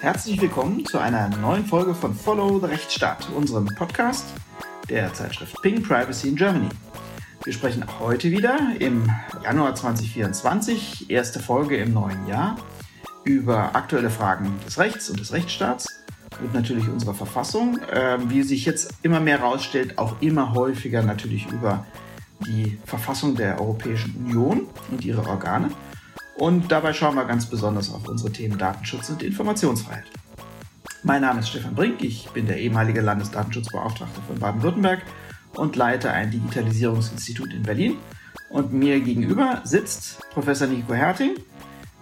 Herzlich willkommen zu einer neuen Folge von Follow the Rechtsstaat, unserem Podcast der Zeitschrift Ping Privacy in Germany. Wir sprechen heute wieder im Januar 2024, erste Folge im neuen Jahr, über aktuelle Fragen des Rechts und des Rechtsstaats und natürlich unserer Verfassung, äh, wie sich jetzt immer mehr herausstellt, auch immer häufiger natürlich über die Verfassung der Europäischen Union und ihre Organe. Und dabei schauen wir ganz besonders auf unsere Themen Datenschutz und Informationsfreiheit. Mein Name ist Stefan Brink, ich bin der ehemalige Landesdatenschutzbeauftragte von Baden-Württemberg und leite ein Digitalisierungsinstitut in Berlin. Und mir gegenüber sitzt Professor Nico Herting,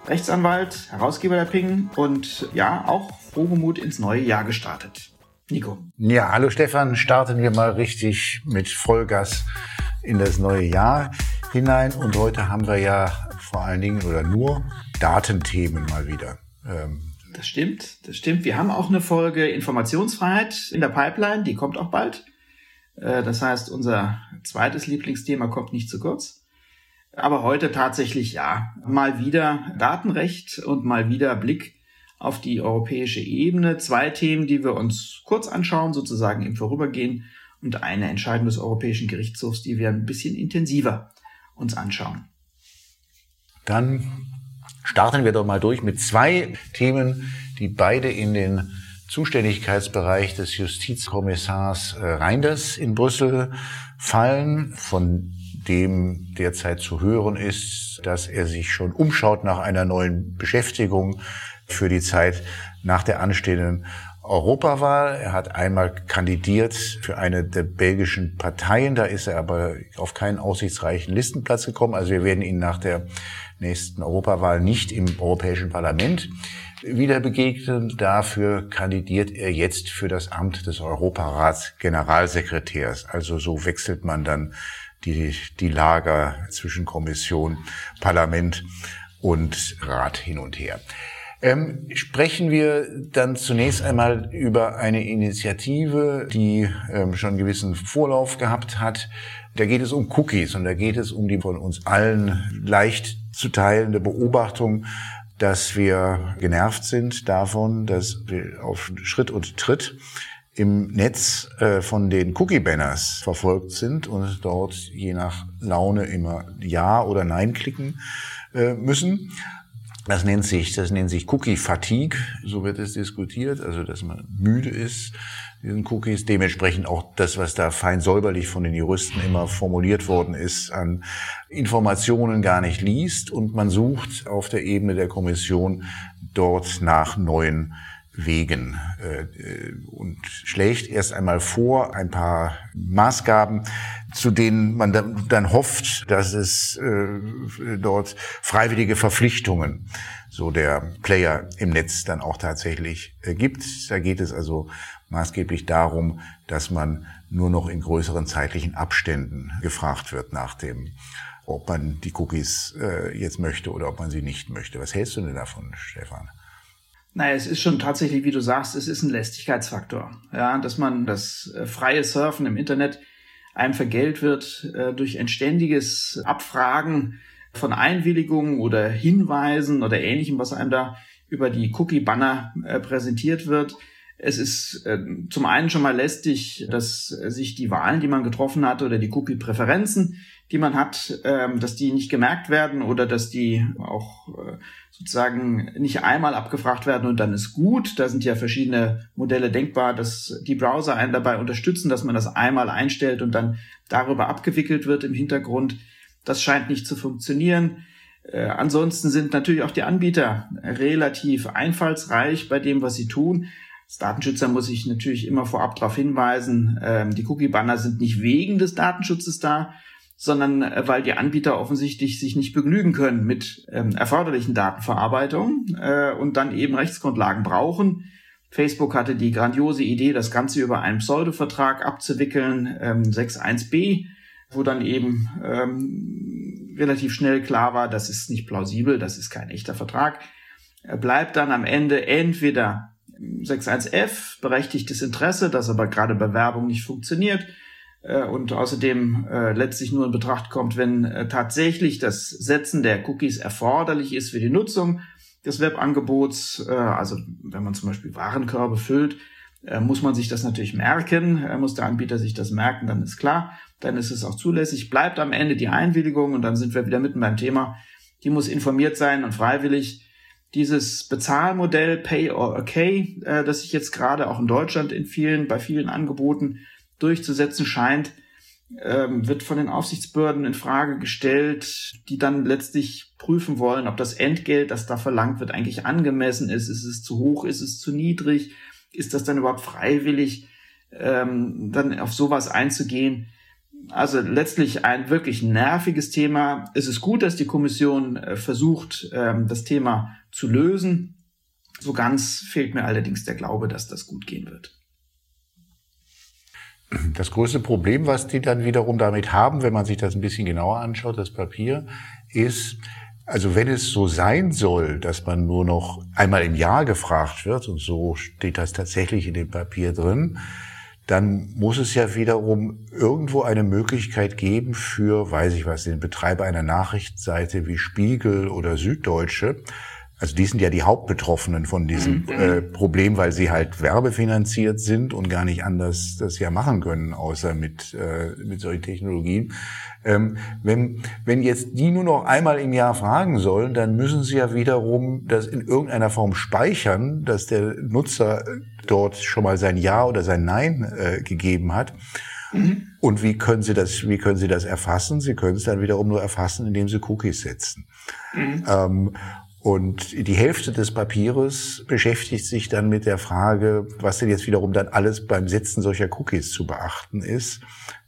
Rechtsanwalt, Herausgeber der Ping und ja, auch frohgemut ins neue Jahr gestartet. Nico. Ja, hallo Stefan, starten wir mal richtig mit Vollgas in das neue Jahr hinein. Und heute haben wir ja vor allen Dingen oder nur Datenthemen mal wieder. Ähm, das stimmt, das stimmt. Wir haben auch eine Folge Informationsfreiheit in der Pipeline, die kommt auch bald. Äh, das heißt, unser zweites Lieblingsthema kommt nicht zu kurz. Aber heute tatsächlich ja, mal wieder Datenrecht und mal wieder Blick auf die europäische Ebene. Zwei Themen, die wir uns kurz anschauen, sozusagen im Vorübergehen und eine Entscheidung des Europäischen Gerichtshofs, die wir ein bisschen intensiver uns anschauen. Dann starten wir doch mal durch mit zwei Themen, die beide in den Zuständigkeitsbereich des Justizkommissars äh, Reinders in Brüssel fallen, von dem derzeit zu hören ist, dass er sich schon umschaut nach einer neuen Beschäftigung für die Zeit nach der anstehenden Europawahl. Er hat einmal kandidiert für eine der belgischen Parteien. Da ist er aber auf keinen aussichtsreichen Listenplatz gekommen. Also wir werden ihn nach der nächsten Europawahl nicht im Europäischen Parlament wieder begegnen. Dafür kandidiert er jetzt für das Amt des Europarats Generalsekretärs. Also so wechselt man dann die, die Lager zwischen Kommission, Parlament und Rat hin und her. Ähm, sprechen wir dann zunächst einmal über eine Initiative, die ähm, schon einen gewissen Vorlauf gehabt hat. Da geht es um Cookies und da geht es um die von uns allen leicht zu teilende Beobachtung, dass wir genervt sind davon, dass wir auf Schritt und Tritt im Netz äh, von den Cookie-Banners verfolgt sind und dort je nach Laune immer Ja oder Nein klicken äh, müssen. Das nennt sich, das nennt sich Cookie Fatigue, so wird es diskutiert, also dass man müde ist, diesen Cookies. Dementsprechend auch das, was da fein säuberlich von den Juristen immer formuliert worden ist, an Informationen gar nicht liest und man sucht auf der Ebene der Kommission dort nach neuen Wegen äh, und schlägt erst einmal vor ein paar Maßgaben, zu denen man dann, hofft, dass es äh, dort freiwillige Verpflichtungen so der Player im Netz dann auch tatsächlich äh, gibt. Da geht es also maßgeblich darum, dass man nur noch in größeren zeitlichen Abständen gefragt wird nach dem, ob man die Cookies jetzt möchte oder ob man sie nicht möchte. Was hältst du denn davon, Stefan? Naja, es ist schon tatsächlich, wie du sagst, es ist ein Lästigkeitsfaktor. Ja, dass man das äh, freie Surfen im Internet einem vergällt wird äh, durch ein ständiges Abfragen von Einwilligungen oder Hinweisen oder ähnlichem, was einem da über die Cookie-Banner äh, präsentiert wird. Es ist äh, zum einen schon mal lästig, dass sich die Wahlen, die man getroffen hat oder die Cookie-Präferenzen, die man hat, ähm, dass die nicht gemerkt werden oder dass die auch äh, sozusagen nicht einmal abgefragt werden und dann ist gut. Da sind ja verschiedene Modelle denkbar, dass die Browser einen dabei unterstützen, dass man das einmal einstellt und dann darüber abgewickelt wird im Hintergrund. Das scheint nicht zu funktionieren. Äh, ansonsten sind natürlich auch die Anbieter relativ einfallsreich bei dem, was sie tun. Als Datenschützer muss ich natürlich immer vorab darauf hinweisen, äh, die Cookie-Banner sind nicht wegen des Datenschutzes da, sondern äh, weil die Anbieter offensichtlich sich nicht begnügen können mit ähm, erforderlichen Datenverarbeitung äh, und dann eben Rechtsgrundlagen brauchen. Facebook hatte die grandiose Idee, das Ganze über einen Pseudo-Vertrag abzuwickeln, ähm, 6.1b, wo dann eben ähm, relativ schnell klar war, das ist nicht plausibel, das ist kein echter Vertrag. Er bleibt dann am Ende entweder 6.1f, berechtigtes Interesse, das aber gerade bei Werbung nicht funktioniert, äh, und außerdem äh, letztlich nur in Betracht kommt, wenn äh, tatsächlich das Setzen der Cookies erforderlich ist für die Nutzung. des Webangebots. Äh, also wenn man zum Beispiel Warenkörbe füllt, äh, muss man sich das natürlich merken, äh, muss der Anbieter sich das merken, dann ist klar, dann ist es auch zulässig. Bleibt am Ende die Einwilligung und dann sind wir wieder mitten beim Thema. Die muss informiert sein und freiwillig. Dieses Bezahlmodell Pay or Okay, äh, das sich jetzt gerade auch in Deutschland in vielen, bei vielen Angeboten durchzusetzen scheint, ähm, wird von den Aufsichtsbehörden in Frage gestellt, die dann letztlich prüfen wollen, ob das Entgelt, das da verlangt wird, eigentlich angemessen ist. Ist es zu hoch? Ist es zu niedrig? Ist das dann überhaupt freiwillig, ähm, dann auf sowas einzugehen? Also letztlich ein wirklich nerviges Thema. Es ist gut, dass die Kommission äh, versucht, ähm, das Thema zu lösen. So ganz fehlt mir allerdings der Glaube, dass das gut gehen wird. Das größte Problem, was die dann wiederum damit haben, wenn man sich das ein bisschen genauer anschaut, das Papier, ist, also wenn es so sein soll, dass man nur noch einmal im Jahr gefragt wird, und so steht das tatsächlich in dem Papier drin, dann muss es ja wiederum irgendwo eine Möglichkeit geben für, weiß ich was, den Betreiber einer Nachrichtenseite wie Spiegel oder Süddeutsche, also die sind ja die Hauptbetroffenen von diesem mhm. äh, Problem, weil sie halt werbefinanziert sind und gar nicht anders das ja machen können, außer mit, äh, mit solchen Technologien. Ähm, wenn, wenn jetzt die nur noch einmal im Jahr fragen sollen, dann müssen sie ja wiederum das in irgendeiner Form speichern, dass der Nutzer dort schon mal sein Ja oder sein Nein äh, gegeben hat. Mhm. Und wie können Sie das, wie können Sie das erfassen? Sie können es dann wiederum nur erfassen, indem Sie Cookies setzen. Mhm. Ähm, und die Hälfte des Papieres beschäftigt sich dann mit der Frage, was denn jetzt wiederum dann alles beim Setzen solcher Cookies zu beachten ist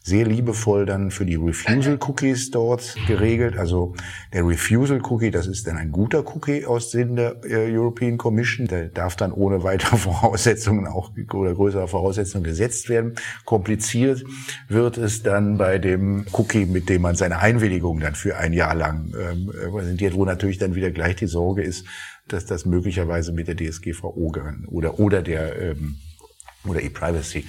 sehr liebevoll dann für die Refusal-Cookies dort geregelt. Also der Refusal-Cookie, das ist dann ein guter Cookie aus Sinn der äh, European Commission. Der darf dann ohne weitere Voraussetzungen auch oder größere Voraussetzungen gesetzt werden. Kompliziert wird es dann bei dem Cookie, mit dem man seine Einwilligung dann für ein Jahr lang ähm, präsentiert, wo natürlich dann wieder gleich die Sorge ist, dass das möglicherweise mit der DSGVO oder, oder der ähm, oder E-Privacy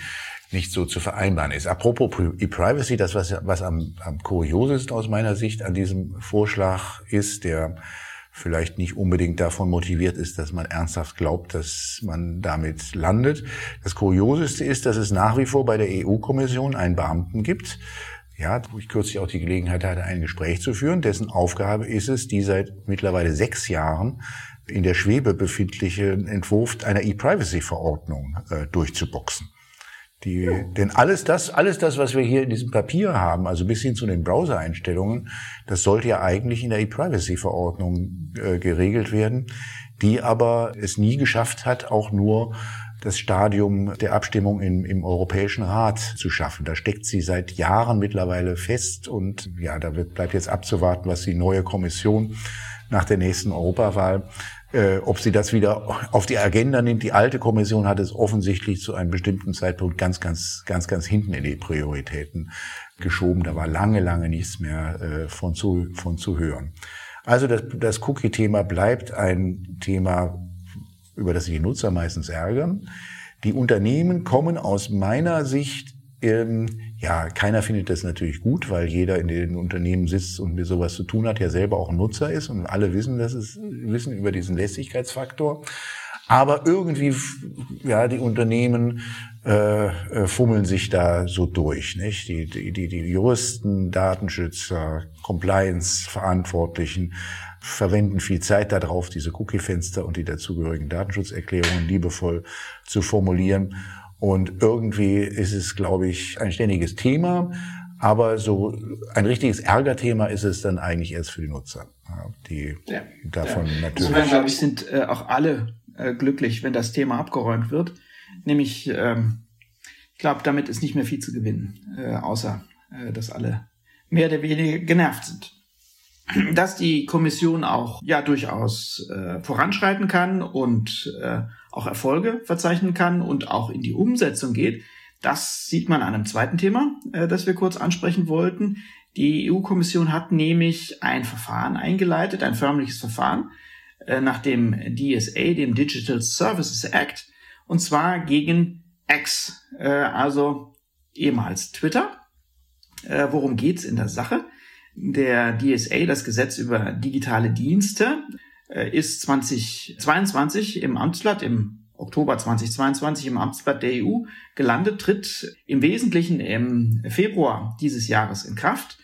nicht so zu vereinbaren ist. Apropos E-Privacy, das, was, was am, am kuriosesten aus meiner Sicht an diesem Vorschlag ist, der vielleicht nicht unbedingt davon motiviert ist, dass man ernsthaft glaubt, dass man damit landet. Das Kurioseste ist, dass es nach wie vor bei der EU-Kommission einen Beamten gibt, ja, wo ich kürzlich auch die Gelegenheit hatte, ein Gespräch zu führen, dessen Aufgabe ist es, die seit mittlerweile sechs Jahren in der Schwebe befindliche Entwurf einer E-Privacy-Verordnung äh, durchzuboxen. Die, denn alles das, alles das, was wir hier in diesem Papier haben, also bis hin zu den Browser-Einstellungen, das sollte ja eigentlich in der E-Privacy-Verordnung äh, geregelt werden, die aber es nie geschafft hat, auch nur das Stadium der Abstimmung im, im Europäischen Rat zu schaffen. Da steckt sie seit Jahren mittlerweile fest und ja, da wird, bleibt jetzt abzuwarten, was die neue Kommission nach der nächsten Europawahl äh, ob sie das wieder auf die Agenda nimmt. Die alte Kommission hat es offensichtlich zu einem bestimmten Zeitpunkt ganz, ganz, ganz, ganz hinten in die Prioritäten geschoben. Da war lange, lange nichts mehr äh, von, zu, von zu hören. Also das, das Cookie-Thema bleibt ein Thema, über das sich die Nutzer meistens ärgern. Die Unternehmen kommen aus meiner Sicht ja, keiner findet das natürlich gut, weil jeder in den Unternehmen sitzt und mit sowas zu tun hat, ja selber auch Nutzer ist und alle wissen, dass es wissen über diesen Lässigkeitsfaktor. Aber irgendwie, ja, die Unternehmen äh, äh, fummeln sich da so durch, nicht? Die, die, die, die Juristen, Datenschützer, Compliance-Verantwortlichen verwenden viel Zeit darauf, diese Cookie-Fenster und die dazugehörigen Datenschutzerklärungen liebevoll zu formulieren. Und irgendwie ist es, glaube ich, ein ständiges Thema. Aber so ein richtiges Ärgerthema ist es dann eigentlich erst für die Nutzer, die ja, davon ja. natürlich. Insofern, glaube ich, sind äh, auch alle äh, glücklich, wenn das Thema abgeräumt wird. Nämlich, ähm, ich glaube, damit ist nicht mehr viel zu gewinnen, äh, außer äh, dass alle mehr oder weniger genervt sind. Dass die Kommission auch ja durchaus äh, voranschreiten kann und äh, auch Erfolge verzeichnen kann und auch in die Umsetzung geht. Das sieht man an einem zweiten Thema, äh, das wir kurz ansprechen wollten. Die EU-Kommission hat nämlich ein Verfahren eingeleitet, ein förmliches Verfahren äh, nach dem DSA, dem Digital Services Act, und zwar gegen X, äh, also ehemals Twitter. Äh, worum geht's in der Sache? Der DSA, das Gesetz über digitale Dienste, äh, ist 2022 im Amtsblatt, im Oktober 2022 im Amtsblatt der EU gelandet, tritt im Wesentlichen im Februar dieses Jahres in Kraft,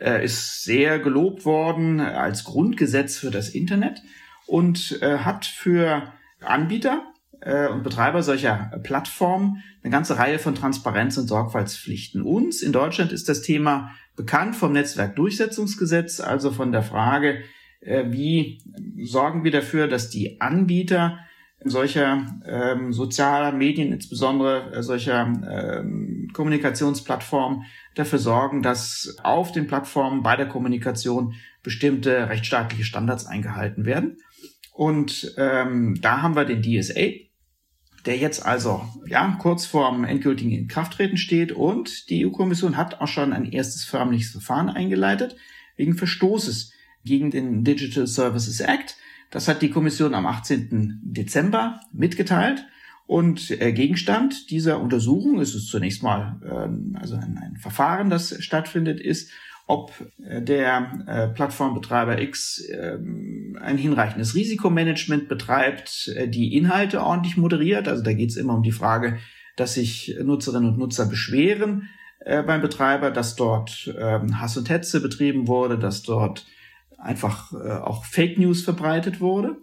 äh, ist sehr gelobt worden als Grundgesetz für das Internet und äh, hat für Anbieter äh, und Betreiber solcher Plattformen eine ganze Reihe von Transparenz- und Sorgfaltspflichten. Uns in Deutschland ist das Thema bekannt vom Netzwerkdurchsetzungsgesetz, also von der Frage, äh, wie sorgen wir dafür, dass die Anbieter solcher ähm, sozialer Medien, insbesondere äh, solcher ähm, Kommunikationsplattformen, dafür sorgen, dass auf den Plattformen bei der Kommunikation bestimmte rechtsstaatliche Standards eingehalten werden. Und ähm, da haben wir den DSA, der jetzt also ja kurz vorm endgültigen Inkrafttreten steht und die EU-Kommission hat auch schon ein erstes förmliches Verfahren eingeleitet wegen Verstoßes gegen den Digital Services Act. Das hat die Kommission am 18. Dezember mitgeteilt. Und äh, Gegenstand dieser Untersuchung ist es zunächst mal ähm, also ein, ein Verfahren, das stattfindet, ist, ob äh, der äh, Plattformbetreiber X äh, ein hinreichendes Risikomanagement betreibt, äh, die Inhalte ordentlich moderiert. Also da geht es immer um die Frage, dass sich Nutzerinnen und Nutzer beschweren beim Betreiber, dass dort äh, Hass und Hetze betrieben wurde, dass dort einfach auch Fake News verbreitet wurde.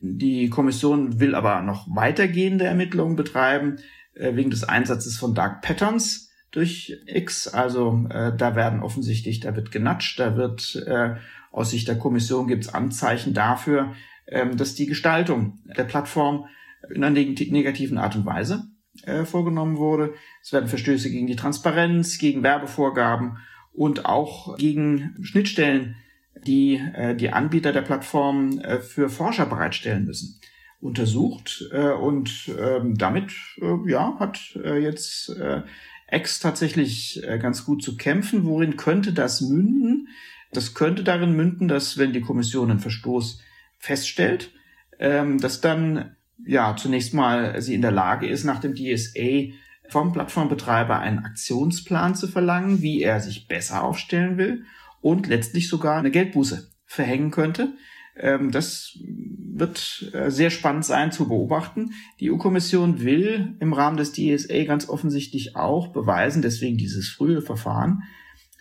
Die Kommission will aber noch weitergehende Ermittlungen betreiben wegen des Einsatzes von Dark Patterns durch X. Also äh, da werden offensichtlich, da wird genatscht, da wird äh, aus Sicht der Kommission gibt es Anzeichen dafür, ähm, dass die Gestaltung der Plattform in einer negativen Art und Weise äh, vorgenommen wurde. Es werden Verstöße gegen die Transparenz, gegen Werbevorgaben und auch gegen Schnittstellen die äh, die Anbieter der Plattform äh, für Forscher bereitstellen müssen, untersucht äh, und ähm, damit äh, ja hat äh, jetzt äh, X tatsächlich äh, ganz gut zu kämpfen. Worin könnte das münden? Das könnte darin münden, dass wenn die Kommission einen Verstoß feststellt, ähm, dass dann ja zunächst mal sie in der Lage ist, nach dem DSA vom Plattformbetreiber einen Aktionsplan zu verlangen, wie er sich besser aufstellen will und letztlich sogar eine Geldbuße verhängen könnte. Ähm, das wird äh, sehr spannend sein zu beobachten. Die EU-Kommission will im Rahmen des DSA ganz offensichtlich auch beweisen, deswegen dieses frühe Verfahren,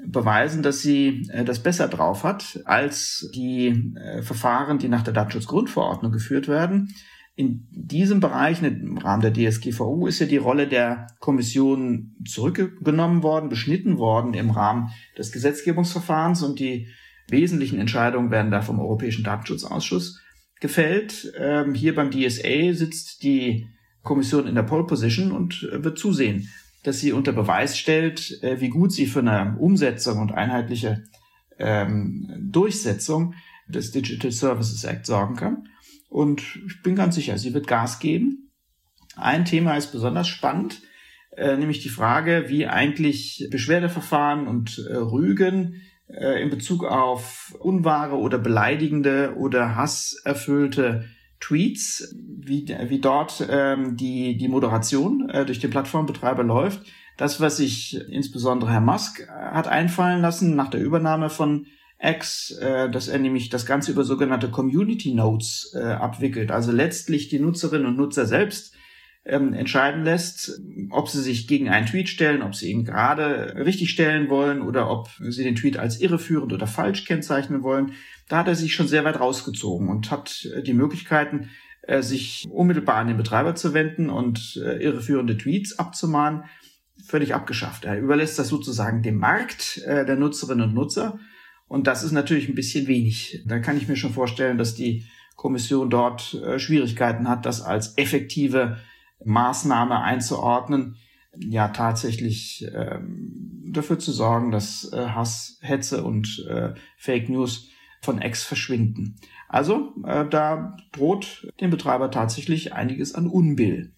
beweisen, dass sie äh, das besser drauf hat als die äh, Verfahren, die nach der Datenschutzgrundverordnung geführt werden. In diesem Bereich, im Rahmen der DSGVO, ist ja die Rolle der Kommission zurückgenommen worden, beschnitten worden im Rahmen des Gesetzgebungsverfahrens und die wesentlichen Entscheidungen werden da vom Europäischen Datenschutzausschuss gefällt. Ähm, hier beim DSA sitzt die Kommission in der Pole Position und wird zusehen, dass sie unter Beweis stellt, äh, wie gut sie für eine Umsetzung und einheitliche ähm, Durchsetzung des Digital Services Act sorgen kann. Und ich bin ganz sicher, sie wird Gas geben. Ein Thema ist besonders spannend, äh, nämlich die Frage, wie eigentlich Beschwerdeverfahren und äh, Rügen äh, in Bezug auf unwahre oder beleidigende oder hasserfüllte Tweets, wie, wie dort ähm, die, die Moderation äh, durch den Plattformbetreiber läuft. Das, was sich insbesondere Herr Musk hat einfallen lassen nach der Übernahme von X, äh, dass er nämlich das Ganze über sogenannte Community Notes äh, abwickelt. Also letztlich die Nutzerinnen und Nutzer selbst ähm, entscheiden lässt, ob sie sich gegen einen Tweet stellen, ob sie ihn gerade richtig stellen wollen oder ob sie den Tweet als irreführend oder falsch kennzeichnen wollen. Da hat er sich schon sehr weit rausgezogen und hat äh, die Möglichkeiten, äh, sich unmittelbar an den Betreiber zu wenden und äh, irreführende Tweets abzumahnen, völlig abgeschafft. Er überlässt das sozusagen dem Markt der Nutzerinnen und Nutzer und das ist natürlich ein bisschen wenig. Da kann ich mir schon vorstellen, dass die Kommission dort Schwierigkeiten hat, das als effektive Maßnahme einzuordnen, ja tatsächlich ähm, dafür zu sorgen, dass äh, Hass, Hetze und äh, Fake News von Ex verschwinden. Also äh, da droht dem Betreiber tatsächlich einiges an Unbill.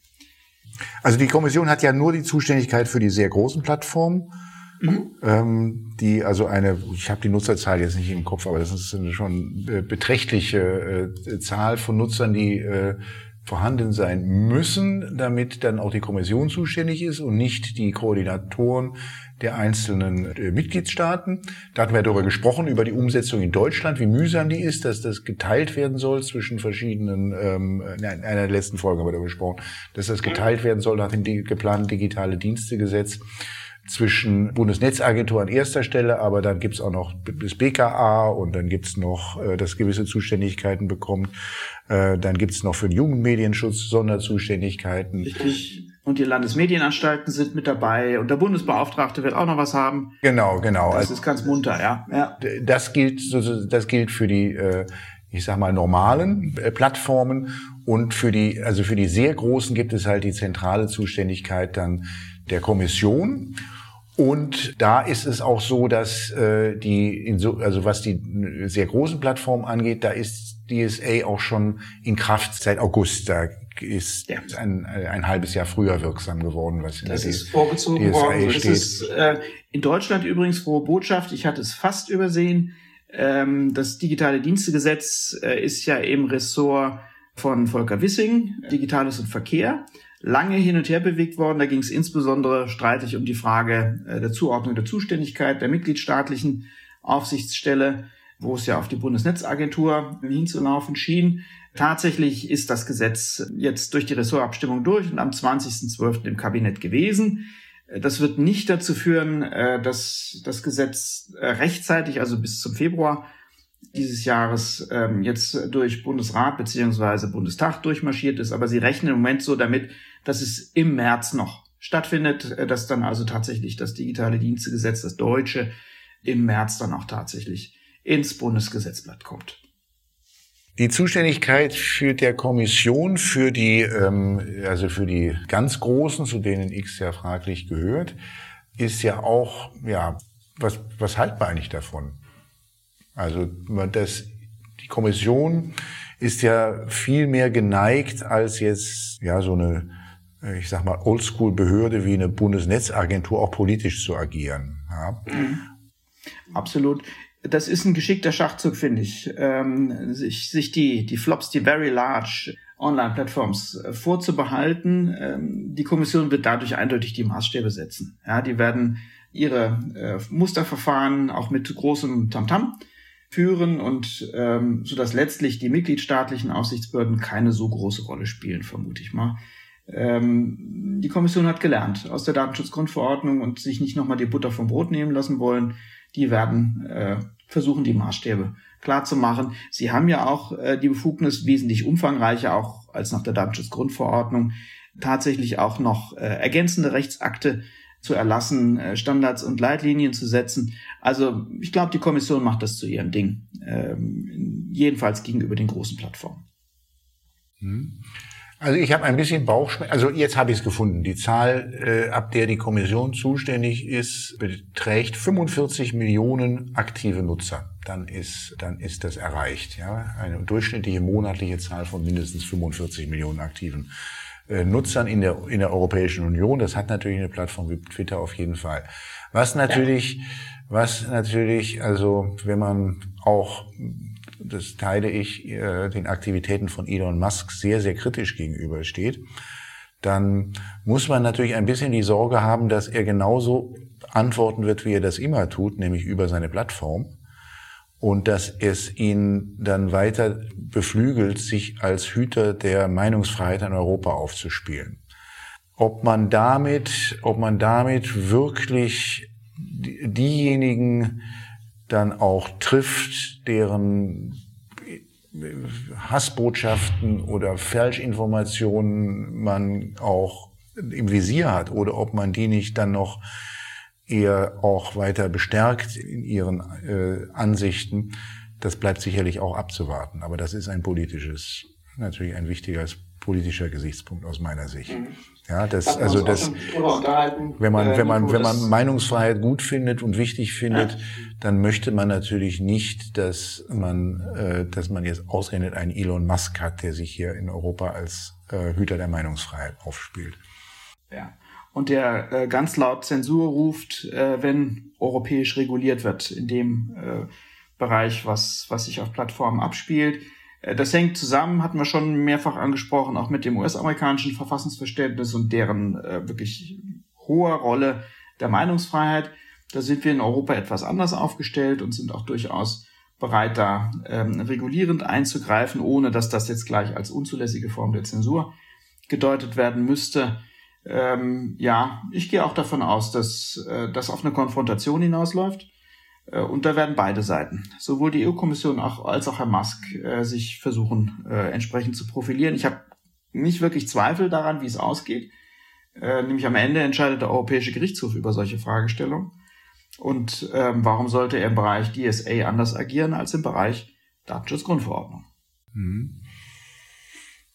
Also die Kommission hat ja nur die Zuständigkeit für die sehr großen Plattformen Mhm. Ähm, die also eine, ich habe die Nutzerzahl jetzt nicht im Kopf, aber das ist eine schon äh, beträchtliche äh, Zahl von Nutzern, die äh, vorhanden sein müssen, damit dann auch die Kommission zuständig ist und nicht die Koordinatoren der einzelnen äh, Mitgliedstaaten. Da hatten wir darüber gesprochen, über die Umsetzung in Deutschland, wie mühsam die ist, dass das geteilt werden soll zwischen verschiedenen, ähm, in einer letzten Folgen haben wir darüber gesprochen, dass das geteilt werden soll nach dem geplanten digitale Dienstegesetz zwischen Bundesnetzagentur an erster Stelle, aber dann gibt's auch noch das BKA und dann gibt's noch, äh, das gewisse Zuständigkeiten bekommt. Äh, dann gibt's noch für den Jugendmedienschutz Sonderzuständigkeiten. Richtig. Und die Landesmedienanstalten sind mit dabei und der Bundesbeauftragte wird auch noch was haben. Genau, genau. Das also, ist ganz munter, ja. ja. Das gilt, das gilt für die, äh, ich sag mal, normalen Plattformen und für die, also für die sehr großen gibt es halt die zentrale Zuständigkeit dann der Kommission. Und da ist es auch so, dass äh, die, also was die sehr großen Plattformen angeht, da ist DSA auch schon in Kraft seit August. Da ist ja. ein, ein halbes Jahr früher wirksam geworden, was in das der ist vorgezogen DSA worden. steht. Das ist äh, in Deutschland übrigens frohe Botschaft. Ich hatte es fast übersehen. Ähm, das digitale Dienstegesetz äh, ist ja im Ressort von Volker Wissing, Digitales und Verkehr lange hin und her bewegt worden. Da ging es insbesondere streitig um die Frage äh, der Zuordnung der Zuständigkeit der mitgliedstaatlichen Aufsichtsstelle, wo es ja auf die Bundesnetzagentur hinzulaufen schien. Tatsächlich ist das Gesetz jetzt durch die Ressortabstimmung durch und am 20.12. im Kabinett gewesen. Das wird nicht dazu führen, äh, dass das Gesetz äh, rechtzeitig, also bis zum Februar dieses Jahres ähm, jetzt durch Bundesrat beziehungsweise Bundestag durchmarschiert ist. Aber sie rechnen im Moment so damit, dass es im März noch stattfindet, äh, dass dann also tatsächlich das digitale Dienstegesetz, das deutsche, im März dann auch tatsächlich ins Bundesgesetzblatt kommt. Die Zuständigkeit für der Kommission für die, ähm, also für die ganz Großen, zu denen X ja fraglich gehört, ist ja auch, ja, was, was halten wir eigentlich davon? Also das, die Kommission ist ja viel mehr geneigt als jetzt ja so eine, ich sag mal, Oldschool-Behörde wie eine Bundesnetzagentur auch politisch zu agieren. Ja. Mhm. Absolut. Das ist ein geschickter Schachzug, finde ich. Ähm, sich, sich die, die Flops, die very large Online-Plattforms äh, vorzubehalten. Ähm, die Kommission wird dadurch eindeutig die Maßstäbe setzen. Ja, die werden ihre äh, Musterverfahren auch mit großem Tamtam -Tam führen und ähm, so dass letztlich die mitgliedstaatlichen Aufsichtsbehörden keine so große Rolle spielen, vermute ich mal. Ähm, die Kommission hat gelernt aus der Datenschutzgrundverordnung und sich nicht nochmal die Butter vom Brot nehmen lassen wollen. Die werden äh, versuchen, die Maßstäbe klar zu machen. Sie haben ja auch äh, die Befugnis, wesentlich umfangreicher auch als nach der Datenschutzgrundverordnung, tatsächlich auch noch äh, ergänzende Rechtsakte zu erlassen, äh, Standards und Leitlinien zu setzen. Also ich glaube, die Kommission macht das zu ihrem Ding, ähm, jedenfalls gegenüber den großen Plattformen. Hm. Also ich habe ein bisschen Bauchschmerzen. Also jetzt habe ich es gefunden. Die Zahl, äh, ab der die Kommission zuständig ist, beträgt 45 Millionen aktive Nutzer. Dann ist, dann ist das erreicht. Ja, eine durchschnittliche monatliche Zahl von mindestens 45 Millionen aktiven äh, Nutzern in der, in der Europäischen Union. Das hat natürlich eine Plattform wie Twitter auf jeden Fall. Was natürlich, ja. was natürlich, also wenn man auch, das teile ich, äh, den Aktivitäten von Elon Musk sehr, sehr kritisch gegenübersteht, dann muss man natürlich ein bisschen die Sorge haben, dass er genauso antworten wird, wie er das immer tut, nämlich über seine Plattform und dass es ihn dann weiter beflügelt, sich als Hüter der Meinungsfreiheit in Europa aufzuspielen. Ob man damit, ob man damit wirklich diejenigen dann auch trifft, deren Hassbotschaften oder Falschinformationen man auch im Visier hat oder ob man die nicht dann noch eher auch weiter bestärkt in ihren äh, Ansichten. Das bleibt sicherlich auch abzuwarten. Aber das ist ein politisches, natürlich ein wichtiger politischer Gesichtspunkt aus meiner Sicht. Mhm. Ja, das, also das, wenn man, äh, wenn man, wenn man Meinungsfreiheit gut findet und wichtig findet, ja. dann möchte man natürlich nicht, dass man, äh, dass man jetzt ausgerechnet einen Elon Musk hat, der sich hier in Europa als äh, Hüter der Meinungsfreiheit aufspielt. Ja und der äh, ganz laut Zensur ruft, äh, wenn europäisch reguliert wird in dem äh, Bereich, was, was sich auf Plattformen abspielt. Äh, das hängt zusammen, hatten wir schon mehrfach angesprochen, auch mit dem US-amerikanischen Verfassungsverständnis und deren äh, wirklich hoher Rolle der Meinungsfreiheit. Da sind wir in Europa etwas anders aufgestellt und sind auch durchaus bereit, da ähm, regulierend einzugreifen, ohne dass das jetzt gleich als unzulässige Form der Zensur gedeutet werden müsste. Ähm, ja, ich gehe auch davon aus, dass äh, das auf eine Konfrontation hinausläuft. Äh, und da werden beide Seiten, sowohl die EU-Kommission als auch Herr Musk, äh, sich versuchen, äh, entsprechend zu profilieren. Ich habe nicht wirklich Zweifel daran, wie es ausgeht. Äh, nämlich am Ende entscheidet der Europäische Gerichtshof über solche Fragestellungen. Und ähm, warum sollte er im Bereich DSA anders agieren als im Bereich Datenschutzgrundverordnung? Mhm.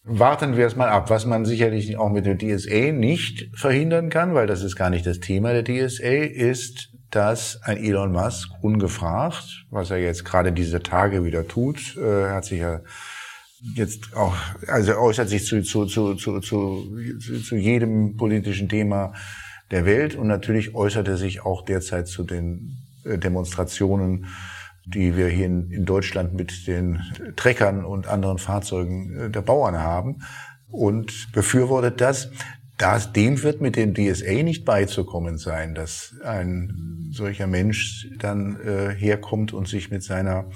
Warten wir es mal ab, was man sicherlich auch mit dem DSA nicht verhindern kann, weil das ist gar nicht das Thema der DSA, ist, dass ein Elon Musk ungefragt, was er jetzt gerade diese Tage wieder tut, äh, hat sich ja jetzt auch, also äußert sich zu, zu, zu, zu, zu, zu jedem politischen Thema der Welt und natürlich äußert er sich auch derzeit zu den äh, Demonstrationen, die wir hier in, Deutschland mit den Treckern und anderen Fahrzeugen äh, der Bauern haben und befürwortet das. Das, dem wird mit dem DSA nicht beizukommen sein, dass ein solcher Mensch dann äh, herkommt und sich mit seiner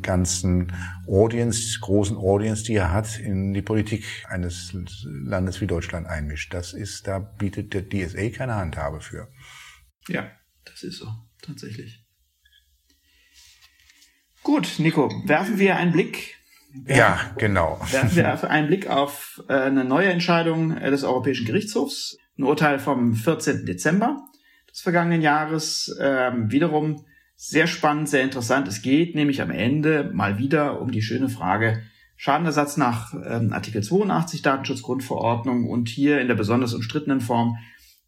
ganzen Audience, großen Audience, die er hat, in die Politik eines Landes wie Deutschland einmischt. Das ist, da bietet der DSA keine Handhabe für. Ja, das ist so, tatsächlich. Gut, Nico, werfen wir einen Blick. Werfen, ja, genau. Werfen wir einen Blick auf äh, eine neue Entscheidung äh, des Europäischen Gerichtshofs. Ein Urteil vom 14. Dezember des vergangenen Jahres. Ähm, wiederum sehr spannend, sehr interessant. Es geht nämlich am Ende mal wieder um die schöne Frage Schadenersatz nach ähm, Artikel 82 Datenschutzgrundverordnung und hier in der besonders umstrittenen Form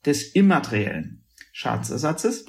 des immateriellen Schadensersatzes,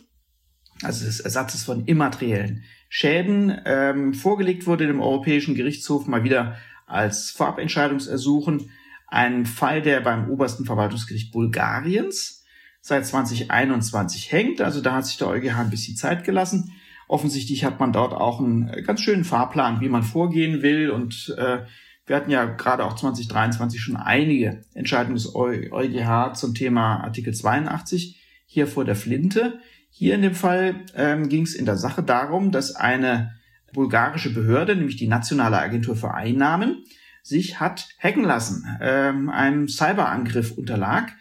also des Ersatzes von immateriellen Schäden. Ähm, vorgelegt wurde dem Europäischen Gerichtshof mal wieder als Vorabentscheidungsersuchen ein Fall, der beim obersten Verwaltungsgericht Bulgariens seit 2021 hängt. Also da hat sich der EuGH ein bisschen Zeit gelassen. Offensichtlich hat man dort auch einen ganz schönen Fahrplan, wie man vorgehen will. Und äh, wir hatten ja gerade auch 2023 schon einige Entscheidungen des EuGH zum Thema Artikel 82 hier vor der Flinte. Hier in dem Fall ähm, ging es in der Sache darum, dass eine bulgarische Behörde, nämlich die Nationale Agentur für Einnahmen, sich hat hacken lassen, ähm, einem Cyberangriff unterlag.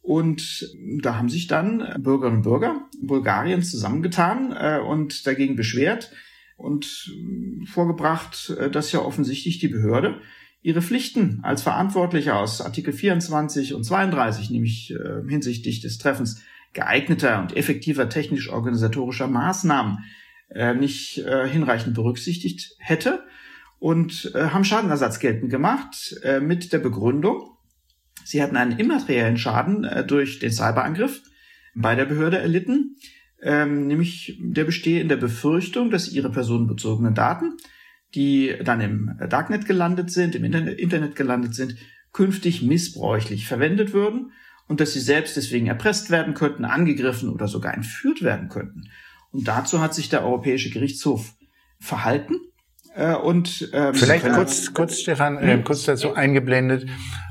Und da haben sich dann Bürgerinnen und Bürger Bulgariens zusammengetan äh, und dagegen beschwert und vorgebracht, äh, dass ja offensichtlich die Behörde ihre Pflichten als Verantwortlicher aus Artikel 24 und 32, nämlich äh, hinsichtlich des Treffens geeigneter und effektiver technisch-organisatorischer Maßnahmen, äh, nicht äh, hinreichend berücksichtigt hätte und äh, haben Schadenersatz geltend gemacht äh, mit der Begründung, Sie hatten einen immateriellen Schaden äh, durch den Cyberangriff bei der Behörde erlitten, ähm, nämlich der bestehe in der Befürchtung, dass ihre personenbezogenen Daten, die dann im Darknet gelandet sind, im Internet, Internet gelandet sind, künftig missbräuchlich verwendet würden und dass sie selbst deswegen erpresst werden könnten, angegriffen oder sogar entführt werden könnten. Und dazu hat sich der Europäische Gerichtshof verhalten. Äh, und ähm, vielleicht kurz, kurz Stefan, äh, kurz dazu eingeblendet.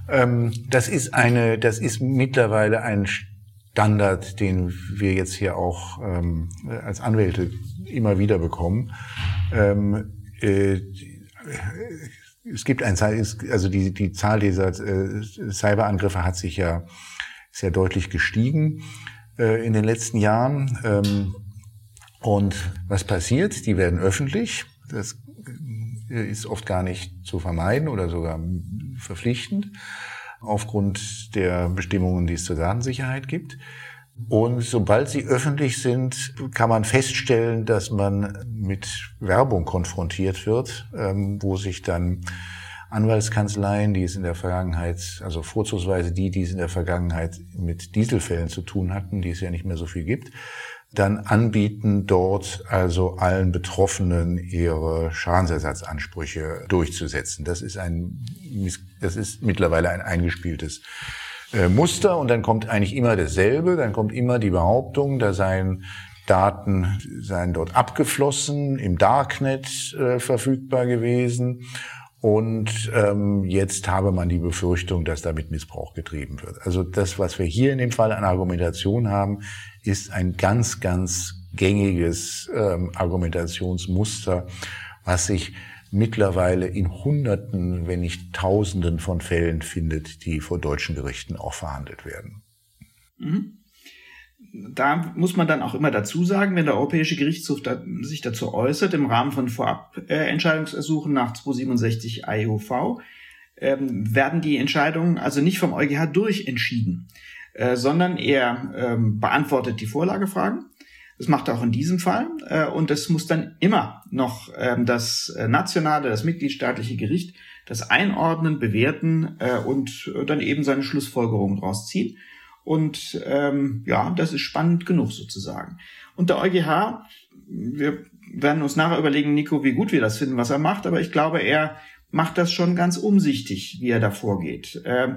Ähm, das ist eine, das ist mittlerweile ein Standard, den wir jetzt hier auch ähm, als Anwälte immer wieder bekommen. Ähm, äh, es gibt ein, also die, die Zahl dieser äh, Cyberangriffe hat sich ja sehr deutlich gestiegen äh, in den letzten Jahren. Ähm, und was passiert? Die werden öffentlich. Das äh, ist oft gar nicht zu vermeiden oder sogar verpflichtend aufgrund der Bestimmungen, die es zur Datensicherheit gibt. Und sobald sie öffentlich sind, kann man feststellen, dass man mit Werbung konfrontiert wird, ähm, wo sich dann Anwaltskanzleien, die es in der Vergangenheit, also vorzugsweise die, die es in der Vergangenheit mit Dieselfällen zu tun hatten, die es ja nicht mehr so viel gibt, dann anbieten, dort also allen Betroffenen ihre Schadensersatzansprüche durchzusetzen. Das ist ein, das ist mittlerweile ein eingespieltes äh, Muster und dann kommt eigentlich immer dasselbe, dann kommt immer die Behauptung, da seien Daten seien dort abgeflossen, im Darknet äh, verfügbar gewesen Und ähm, jetzt habe man die Befürchtung, dass damit Missbrauch getrieben wird. Also das, was wir hier in dem Fall an Argumentation haben, ist ein ganz, ganz gängiges ähm, Argumentationsmuster, was sich mittlerweile in Hunderten, wenn nicht Tausenden von Fällen findet, die vor deutschen Gerichten auch verhandelt werden. Mhm da muss man dann auch immer dazu sagen, wenn der Europäische Gerichtshof da, sich dazu äußert, im Rahmen von Vorabentscheidungsersuchen nach 267 IUV, ähm, werden die Entscheidungen also nicht vom EuGH durchentschieden, äh, sondern er ähm, beantwortet die Vorlagefragen. Das macht er auch in diesem Fall. Äh, und es muss dann immer noch ähm, das nationale, das mitgliedstaatliche Gericht das einordnen, bewerten äh, und dann eben seine Schlussfolgerungen daraus ziehen. Und ähm, ja, das ist spannend genug sozusagen. Und der EuGH, wir werden uns nachher überlegen, Nico, wie gut wir das finden, was er macht, aber ich glaube, er macht das schon ganz umsichtig, wie er da vorgeht. Ähm,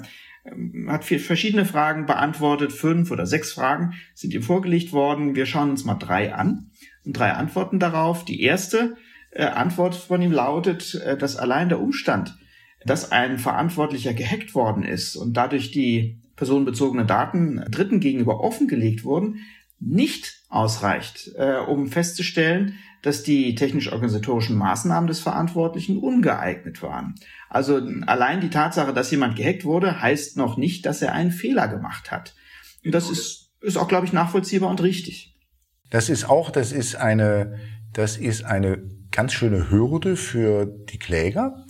hat vier verschiedene Fragen beantwortet, fünf oder sechs Fragen sind ihm vorgelegt worden. Wir schauen uns mal drei an und drei Antworten darauf. Die erste äh, Antwort von ihm lautet, äh, dass allein der Umstand, dass ein Verantwortlicher gehackt worden ist und dadurch die personenbezogene Daten Dritten gegenüber offengelegt wurden, nicht ausreicht, äh, um festzustellen, dass die technisch-organisatorischen Maßnahmen des Verantwortlichen ungeeignet waren. Also allein die Tatsache, dass jemand gehackt wurde, heißt noch nicht, dass er einen Fehler gemacht hat. Und das ist, ist auch, glaube ich, nachvollziehbar und richtig. Das ist auch, das ist eine, das ist eine ganz schöne Hürde für die Kläger,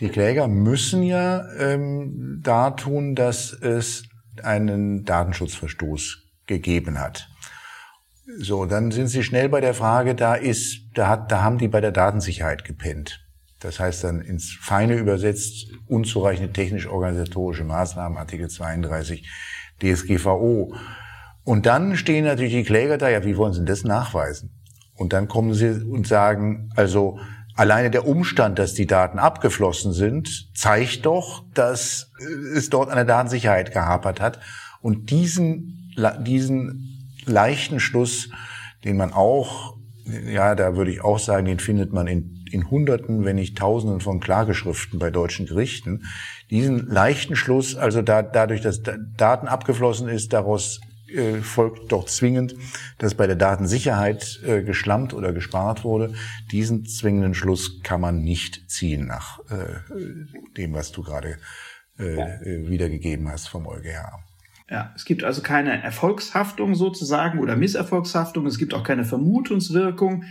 die Kläger müssen ja ähm, da tun, dass es einen Datenschutzverstoß gegeben hat. So, dann sind Sie schnell bei der Frage, da ist, da hat, da haben die bei der Datensicherheit gepennt. Das heißt dann ins Feine übersetzt, unzureichende technisch-organisatorische Maßnahmen, Artikel 32 DSGVO. Und dann stehen natürlich die Kläger da, ja, wie wollen Sie denn das nachweisen? Und dann kommen sie und sagen, also Alleine der Umstand, dass die Daten abgeflossen sind, zeigt doch, dass es dort an der Datensicherheit gehapert hat. Und diesen, diesen leichten Schluss, den man auch, ja, da würde ich auch sagen, den findet man in, in Hunderten, wenn nicht Tausenden von Klageschriften bei deutschen Gerichten. Diesen leichten Schluss, also da, dadurch, dass Daten abgeflossen ist, daraus äh, folgt doch zwingend, dass bei der Datensicherheit äh, oder gespart wurde. Diesen zwingenden Schluss kann man nicht ziehen nach äh, dem, was du gerade äh, ja. Äh, wiedergegeben hast vom EuGH. Ja, es gibt also keine Erfolgshaftung sozusagen oder Misserfolgshaftung. Es gibt auch keine Vermutungswirkung,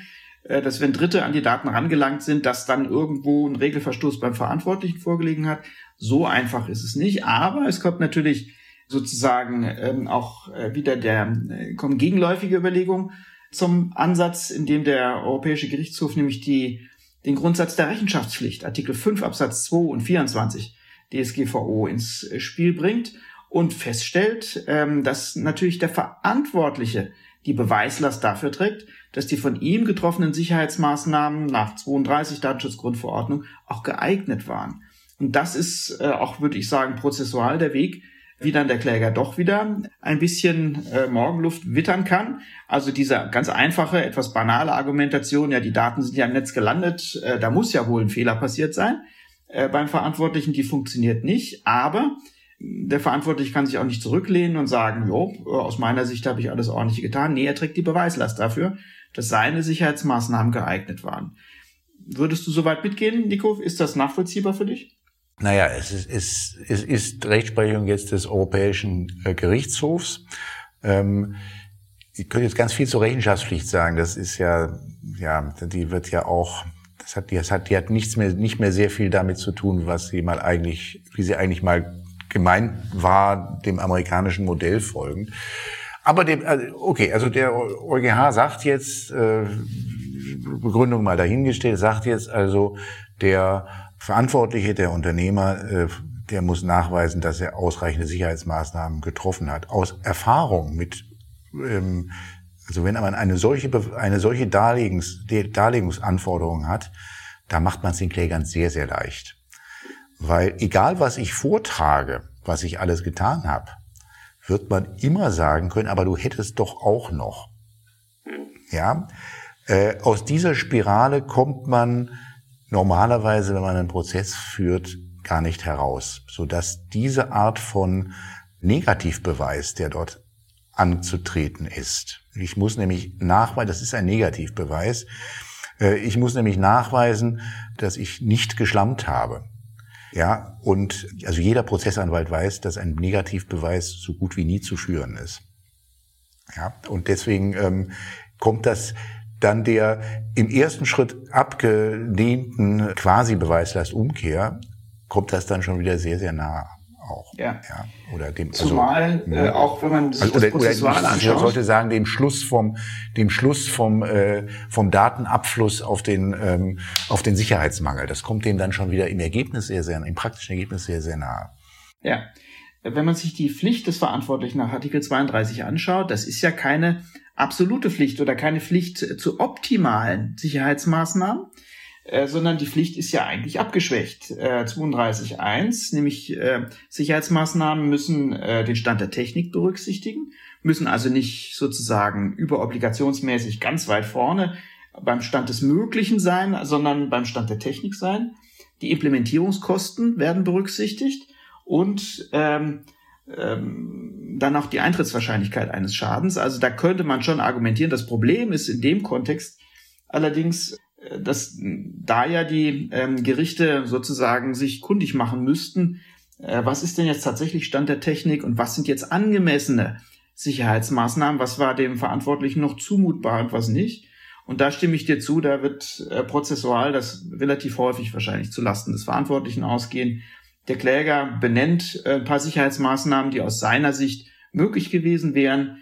dass wenn Dritte an die Daten rangelangt sind, dass dann irgendwo ein Regelverstoß beim Verantwortlichen vorgelegen hat. So einfach ist es nicht. Aber es kommt natürlich sozusagen ähm, auch äh, wieder der äh, kommen gegenläufige Überlegungen zum Ansatz, in dem der Europäische Gerichtshof nämlich die, den Grundsatz der Rechenschaftspflicht, Artikel 5 Absatz 2 und 24 DSGVO ins äh, Spiel bringt und feststellt, ähm, dass natürlich der Verantwortliche die Beweislast dafür trägt, dass die von ihm getroffenen Sicherheitsmaßnahmen nach 32 Datenschutzgrundverordnung auch geeignet waren. Und das ist äh, auch, würde ich sagen, prozessual der Weg, wie dann der Kläger doch wieder ein bisschen äh, Morgenluft wittern kann. Also diese ganz einfache, etwas banale Argumentation, ja, die Daten sind ja im Netz gelandet, äh, da muss ja wohl ein Fehler passiert sein. Äh, beim Verantwortlichen, die funktioniert nicht, aber der Verantwortliche kann sich auch nicht zurücklehnen und sagen, jo, aus meiner Sicht habe ich alles ordentlich getan. Nee, er trägt die Beweislast dafür, dass seine Sicherheitsmaßnahmen geeignet waren. Würdest du soweit mitgehen, Nico? Ist das nachvollziehbar für dich? Naja, es ist, es, es ist Rechtsprechung jetzt des Europäischen äh, Gerichtshofs. Ähm, ich könnte jetzt ganz viel zur Rechenschaftspflicht sagen. Das ist ja, ja, die wird ja auch, das hat, das hat, die hat nichts mehr, nicht mehr sehr viel damit zu tun, was sie mal eigentlich, wie sie eigentlich mal gemeint war, dem amerikanischen Modell folgend. Aber dem, also, okay, also der EuGH sagt jetzt, äh, Begründung mal dahingestellt, sagt jetzt also, der Verantwortliche, der Unternehmer, äh, der muss nachweisen, dass er ausreichende Sicherheitsmaßnahmen getroffen hat. Aus Erfahrung mit, ähm, also wenn man eine solche, eine solche Darlegungs, Darlegungsanforderung hat, da macht man es den Klägern sehr, sehr leicht. Weil egal was ich vortrage, was ich alles getan habe, wird man immer sagen können, aber du hättest doch auch noch. Ja, äh, aus dieser Spirale kommt man normalerweise, wenn man einen Prozess führt, gar nicht heraus, so dass diese Art von Negativbeweis, der dort anzutreten ist. Ich muss nämlich nachweisen, das ist ein Negativbeweis, äh, ich muss nämlich nachweisen, dass ich nicht geschlammt habe. Ja, und also jeder Prozessanwalt weiß, dass ein Negativbeweis so gut wie nie zu führen ist. Ja, und deswegen ähm, kommt das dann der im ersten Schritt abgelehnten Quasi-Beweislastumkehr, kommt das dann schon wieder sehr, sehr nah auch. Ja. ja. Oder dem, also, Zumal, also, äh, auch wenn man sich also, das Prozessual oder, anschaut. Ich sollte sagen, dem Schluss vom, dem Schluss vom, äh, vom Datenabfluss auf den, ähm, auf den Sicherheitsmangel. Das kommt dem dann schon wieder im Ergebnis sehr, sehr, im praktischen Ergebnis sehr, sehr nahe. Ja. Wenn man sich die Pflicht des Verantwortlichen nach Artikel 32 anschaut, das ist ja keine absolute Pflicht oder keine Pflicht zu optimalen Sicherheitsmaßnahmen, äh, sondern die Pflicht ist ja eigentlich abgeschwächt. Äh, 32.1, nämlich äh, Sicherheitsmaßnahmen müssen äh, den Stand der Technik berücksichtigen, müssen also nicht sozusagen überobligationsmäßig ganz weit vorne beim Stand des Möglichen sein, sondern beim Stand der Technik sein. Die Implementierungskosten werden berücksichtigt und ähm, ähm, dann auch die Eintrittswahrscheinlichkeit eines Schadens. Also da könnte man schon argumentieren. Das Problem ist in dem Kontext allerdings, dass da ja die ähm, Gerichte sozusagen sich kundig machen müssten, äh, was ist denn jetzt tatsächlich Stand der Technik und was sind jetzt angemessene Sicherheitsmaßnahmen, was war dem Verantwortlichen noch zumutbar und was nicht. Und da stimme ich dir zu, da wird äh, prozessual das relativ häufig wahrscheinlich zu Lasten des Verantwortlichen ausgehen. Der Kläger benennt äh, ein paar Sicherheitsmaßnahmen, die aus seiner Sicht möglich gewesen wären,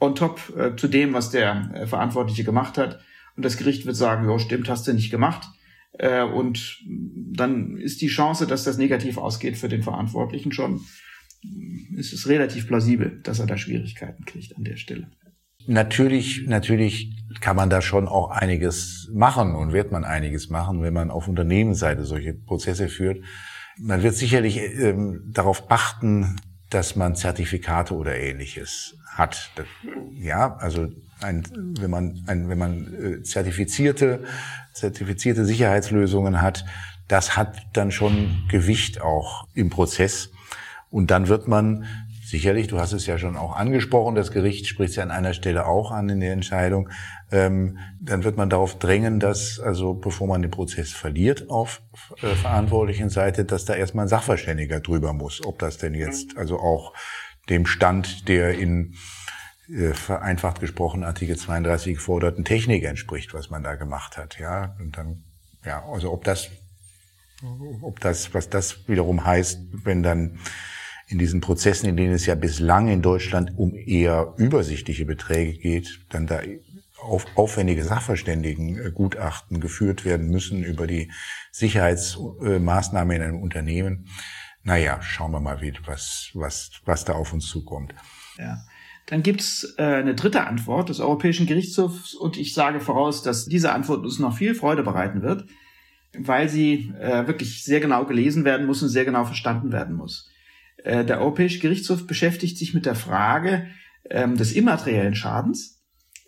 on top äh, zu dem, was der äh, Verantwortliche gemacht hat. Und das Gericht wird sagen, ja, stimmt, hast du nicht gemacht. Äh, und dann ist die Chance, dass das negativ ausgeht für den Verantwortlichen schon, ist es relativ plausibel, dass er da Schwierigkeiten kriegt an der Stelle. Natürlich, natürlich kann man da schon auch einiges machen und wird man einiges machen, wenn man auf Unternehmensseite solche Prozesse führt. Man wird sicherlich ähm, darauf achten, dass man Zertifikate oder ähnliches hat. Ja, also ein, wenn man, ein, wenn man äh, zertifizierte, zertifizierte Sicherheitslösungen hat, das hat dann schon Gewicht auch im Prozess. Und dann wird man sicherlich, du hast es ja schon auch angesprochen, das Gericht spricht es ja an einer Stelle auch an in der Entscheidung, ähm, dann wird man darauf drängen, dass, also bevor man den Prozess verliert auf äh, verantwortlichen Seite, dass da erstmal ein Sachverständiger drüber muss, ob das denn jetzt also auch dem Stand, der in äh, vereinfacht gesprochen Artikel 32 geforderten Technik entspricht, was man da gemacht hat. Ja, und dann, ja, also ob das, ob das, was das wiederum heißt, wenn dann in diesen Prozessen, in denen es ja bislang in Deutschland um eher übersichtliche Beträge geht, dann da auf, aufwendige Sachverständigengutachten geführt werden müssen über die Sicherheitsmaßnahmen in einem Unternehmen. Naja, schauen wir mal, was, was, was da auf uns zukommt. Ja. Dann gibt's äh, eine dritte Antwort des Europäischen Gerichtshofs und ich sage voraus, dass diese Antwort uns noch viel Freude bereiten wird, weil sie äh, wirklich sehr genau gelesen werden muss und sehr genau verstanden werden muss. Äh, der Europäische Gerichtshof beschäftigt sich mit der Frage ähm, des immateriellen Schadens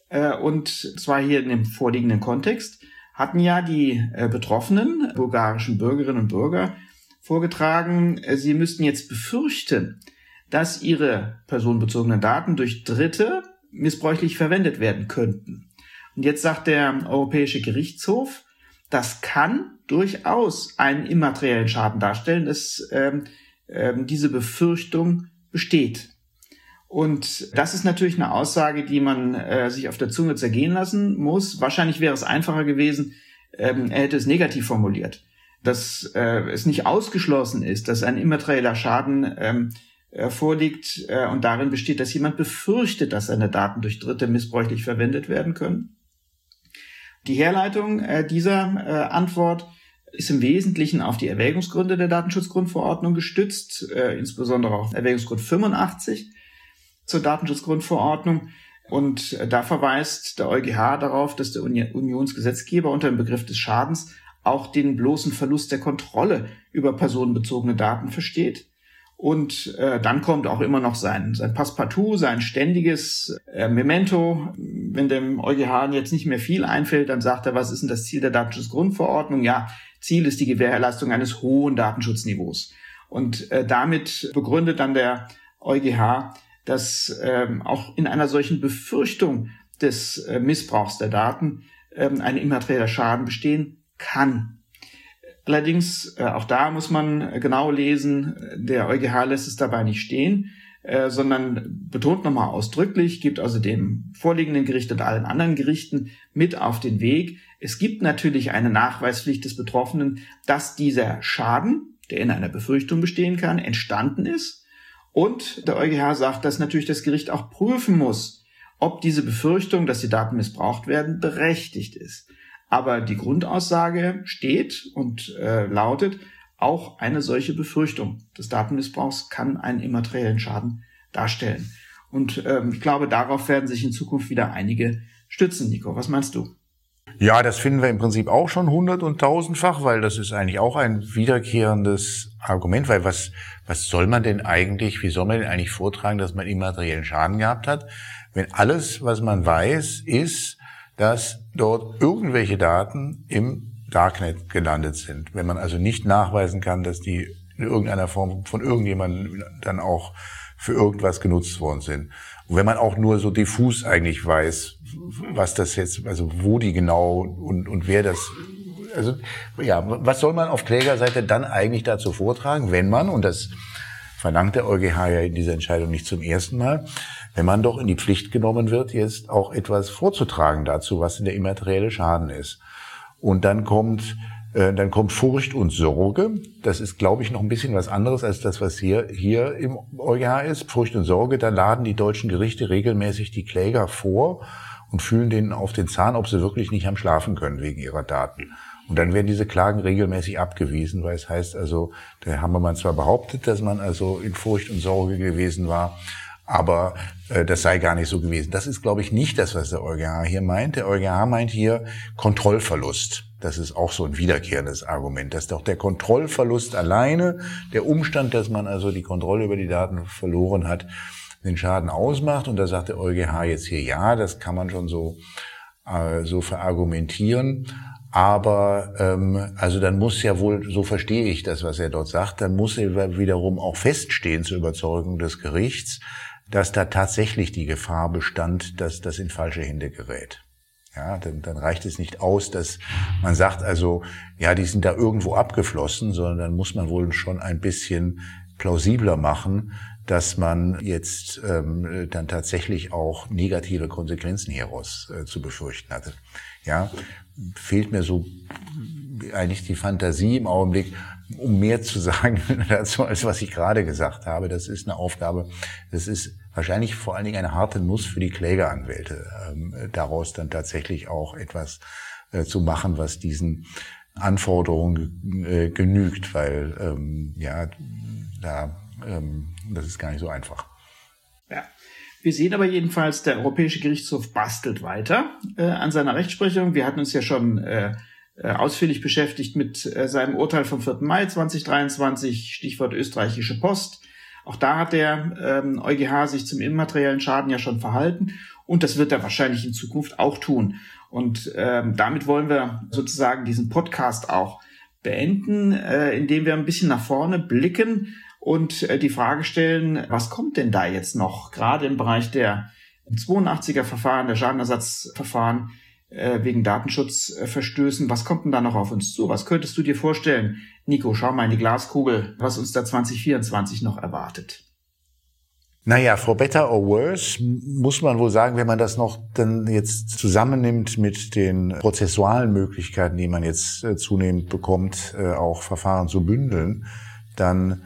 äh, und zwar hier in dem vorliegenden Kontext hatten ja die äh, betroffenen bulgarischen Bürgerinnen und Bürger vorgetragen, äh, sie müssten jetzt befürchten, dass ihre personenbezogenen Daten durch Dritte missbräuchlich verwendet werden könnten. Und jetzt sagt der Europäische Gerichtshof, das kann durchaus einen immateriellen Schaden darstellen, dass ähm, ähm, diese Befürchtung besteht. Und das ist natürlich eine Aussage, die man äh, sich auf der Zunge zergehen lassen muss. Wahrscheinlich wäre es einfacher gewesen, ähm, er hätte es negativ formuliert, dass äh, es nicht ausgeschlossen ist, dass ein immaterieller Schaden ähm, äh, vorliegt äh, und darin besteht, dass jemand befürchtet, dass seine Daten durch Dritte missbräuchlich verwendet werden können. Die Herleitung äh, dieser Antwort ist im Wesentlichen auf die Erwägungsgründe der Datenschutzgrundverordnung gestützt, insbesondere auf Erwägungsgrund 85 zur Datenschutzgrundverordnung. Und da verweist der EuGH darauf, dass der Unionsgesetzgeber unter dem Begriff des Schadens auch den bloßen Verlust der Kontrolle über personenbezogene Daten versteht. Und äh, dann kommt auch immer noch sein, sein Passepartout, sein ständiges äh, Memento. Wenn dem EuGH jetzt nicht mehr viel einfällt, dann sagt er, was ist denn das Ziel der Datenschutzgrundverordnung? Ja, Ziel ist die Gewährleistung eines hohen Datenschutzniveaus. Und äh, damit begründet dann der EuGH, dass ähm, auch in einer solchen Befürchtung des äh, Missbrauchs der Daten ähm, ein immaterieller Schaden bestehen kann. Allerdings, äh, auch da muss man genau lesen, der EuGH lässt es dabei nicht stehen, äh, sondern betont nochmal ausdrücklich, gibt also dem vorliegenden Gericht und allen anderen Gerichten mit auf den Weg. Es gibt natürlich eine Nachweispflicht des Betroffenen, dass dieser Schaden, der in einer Befürchtung bestehen kann, entstanden ist. Und der EuGH sagt, dass natürlich das Gericht auch prüfen muss, ob diese Befürchtung, dass die Daten missbraucht werden, berechtigt ist. Aber die Grundaussage steht und äh, lautet, auch eine solche Befürchtung des Datenmissbrauchs kann einen immateriellen Schaden darstellen. Und ähm, ich glaube, darauf werden sich in Zukunft wieder einige stützen. Nico, was meinst du? Ja, das finden wir im Prinzip auch schon hundert- und tausendfach, weil das ist eigentlich auch ein wiederkehrendes Argument, weil was, was soll man denn eigentlich, wie soll man denn eigentlich vortragen, dass man immateriellen Schaden gehabt hat, wenn alles, was man weiß, ist, dass dort irgendwelche Daten im Darknet gelandet sind. Wenn man also nicht nachweisen kann, dass die in irgendeiner Form von irgendjemandem dann auch für irgendwas genutzt worden sind. Und wenn man auch nur so diffus eigentlich weiß, was das jetzt, also wo die genau und, und wer das, also ja, was soll man auf Klägerseite dann eigentlich dazu vortragen, wenn man, und das verlangt der EuGH ja in dieser Entscheidung nicht zum ersten Mal, wenn man doch in die Pflicht genommen wird, jetzt auch etwas vorzutragen dazu, was der immaterielle Schaden ist. Und dann kommt äh, dann kommt Furcht und Sorge. Das ist, glaube ich, noch ein bisschen was anderes als das, was hier, hier im EuGH ist. Furcht und Sorge, da laden die deutschen Gerichte regelmäßig die Kläger vor und fühlen denen auf den Zahn, ob sie wirklich nicht am Schlafen können wegen ihrer Daten. Und dann werden diese Klagen regelmäßig abgewiesen, weil es heißt also, der Hammermann zwar behauptet, dass man also in Furcht und Sorge gewesen war, aber äh, das sei gar nicht so gewesen. Das ist, glaube ich, nicht das, was der EuGH hier meint. Der EuGH meint hier Kontrollverlust. Das ist auch so ein wiederkehrendes Argument, dass doch der Kontrollverlust alleine, der Umstand, dass man also die Kontrolle über die Daten verloren hat, den Schaden ausmacht. Und da sagt der EuGH jetzt hier, ja, das kann man schon so, äh, so verargumentieren. Aber ähm, also dann muss ja wohl, so verstehe ich das, was er dort sagt, dann muss er wiederum auch feststehen zur Überzeugung des Gerichts, dass da tatsächlich die Gefahr bestand, dass das in falsche Hände gerät. Ja, dann, dann reicht es nicht aus, dass man sagt, also, ja, die sind da irgendwo abgeflossen, sondern dann muss man wohl schon ein bisschen plausibler machen, dass man jetzt ähm, dann tatsächlich auch negative Konsequenzen hieraus äh, zu befürchten hatte. Ja, fehlt mir so eigentlich die Fantasie im Augenblick, um mehr zu sagen dazu, als was ich gerade gesagt habe. Das ist eine Aufgabe, das ist wahrscheinlich vor allen Dingen eine harte Nuss für die Klägeranwälte, ähm, daraus dann tatsächlich auch etwas äh, zu machen, was diesen Anforderungen äh, genügt, weil ähm, ja, da, ähm, das ist gar nicht so einfach. Ja. Wir sehen aber jedenfalls, der Europäische Gerichtshof bastelt weiter äh, an seiner Rechtsprechung. Wir hatten uns ja schon äh, äh, ausführlich beschäftigt mit äh, seinem Urteil vom 4. Mai 2023, Stichwort österreichische Post. Auch da hat der ähm, EuGH sich zum immateriellen Schaden ja schon verhalten und das wird er wahrscheinlich in Zukunft auch tun. Und ähm, damit wollen wir sozusagen diesen Podcast auch beenden, äh, indem wir ein bisschen nach vorne blicken und äh, die Frage stellen, was kommt denn da jetzt noch, gerade im Bereich der 82er Verfahren, der Schadenersatzverfahren, äh, wegen Datenschutzverstößen. Was kommt denn da noch auf uns zu? Was könntest du dir vorstellen? Nico, schau mal in die Glaskugel, was uns da 2024 noch erwartet. Naja, for better or worse muss man wohl sagen, wenn man das noch dann jetzt zusammennimmt mit den prozessualen Möglichkeiten, die man jetzt äh, zunehmend bekommt, auch Verfahren zu bündeln, dann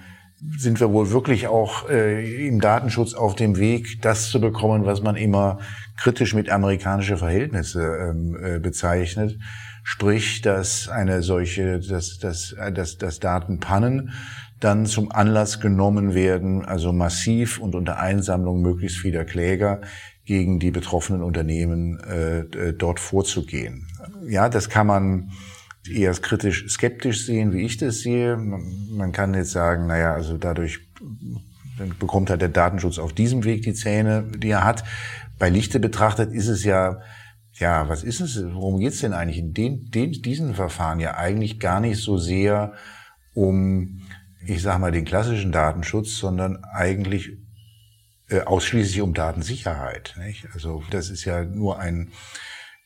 sind wir wohl wirklich auch äh, im Datenschutz auf dem Weg, das zu bekommen, was man immer kritisch mit amerikanische Verhältnisse ähm, äh, bezeichnet. Sprich, dass eine solche, dass, dass, dass, dass Datenpannen dann zum Anlass genommen werden, also massiv und unter Einsammlung möglichst vieler Kläger gegen die betroffenen Unternehmen äh, äh dort vorzugehen. Ja, das kann man eher kritisch skeptisch sehen, wie ich das sehe. Man kann jetzt sagen, naja, also dadurch bekommt halt der Datenschutz auf diesem Weg die Zähne, die er hat. Bei Lichte betrachtet ist es ja ja, was ist es, worum geht's denn eigentlich in den, den, diesen Verfahren ja eigentlich gar nicht so sehr um, ich sag mal, den klassischen Datenschutz, sondern eigentlich äh, ausschließlich um Datensicherheit. Nicht? Also das ist ja nur ein